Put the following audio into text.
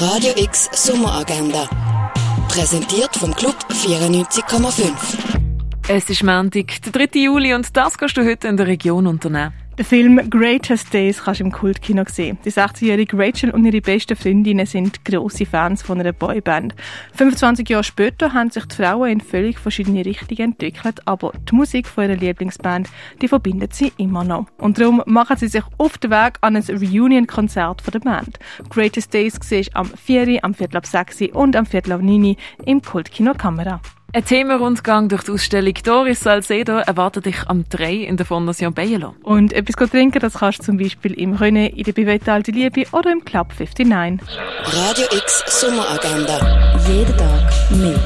Radio X Sommeragenda. Präsentiert vom Club 94,5. Es ist Montag, der 3. Juli und das kannst du heute in der Region unternehmen. Der Film Greatest Days kannst du im Kultkino sehen. Die 16-jährige Rachel und ihre besten Freundinnen sind grosse Fans von einer Boyband. 25 Jahre später haben sich die Frauen in völlig verschiedene Richtungen entwickelt, aber die Musik von ihrer Lieblingsband, die verbindet sie immer noch. Und darum machen sie sich auf den Weg an ein Reunion-Konzert der Band. Greatest Days siehst am 4., am Viertel ab 6. und am Viertel ab 9. im Kultkino Kamera. Ein Themenrundgang durch die Ausstellung Doris Salcedo erwartet dich am 3 in der Fondation Bayerlo. Und etwas trinken, das kannst du zum Beispiel im René, in der Bivette Alte Liebe oder im Club 59. Radio X Sommeragenda. Jeden Tag mehr.